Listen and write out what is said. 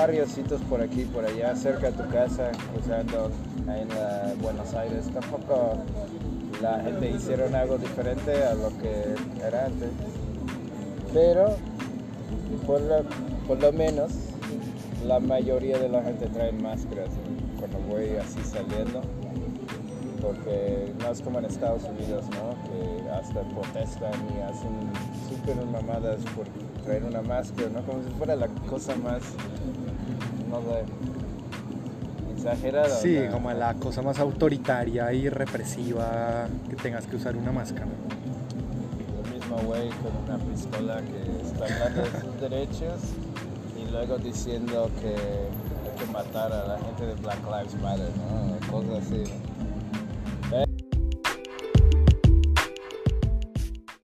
varios por aquí, por allá, cerca de tu casa, cruzando ahí en Buenos Aires. Tampoco la gente hicieron algo diferente a lo que era antes. Pero por lo, por lo menos la mayoría de la gente trae máscaras cuando voy así saliendo. Porque no es como en Estados Unidos, ¿no? Que hasta protestan y hacen súper mamadas por traer una máscara, ¿no? Como si fuera la cosa más, no sé, exagerada. Sí, o sea, como la cosa más autoritaria y represiva que tengas que usar una máscara. el mismo güey con una pistola que está hablando de sus derechos y luego diciendo que hay que matar a la gente de Black Lives Matter, ¿no? Cosas así.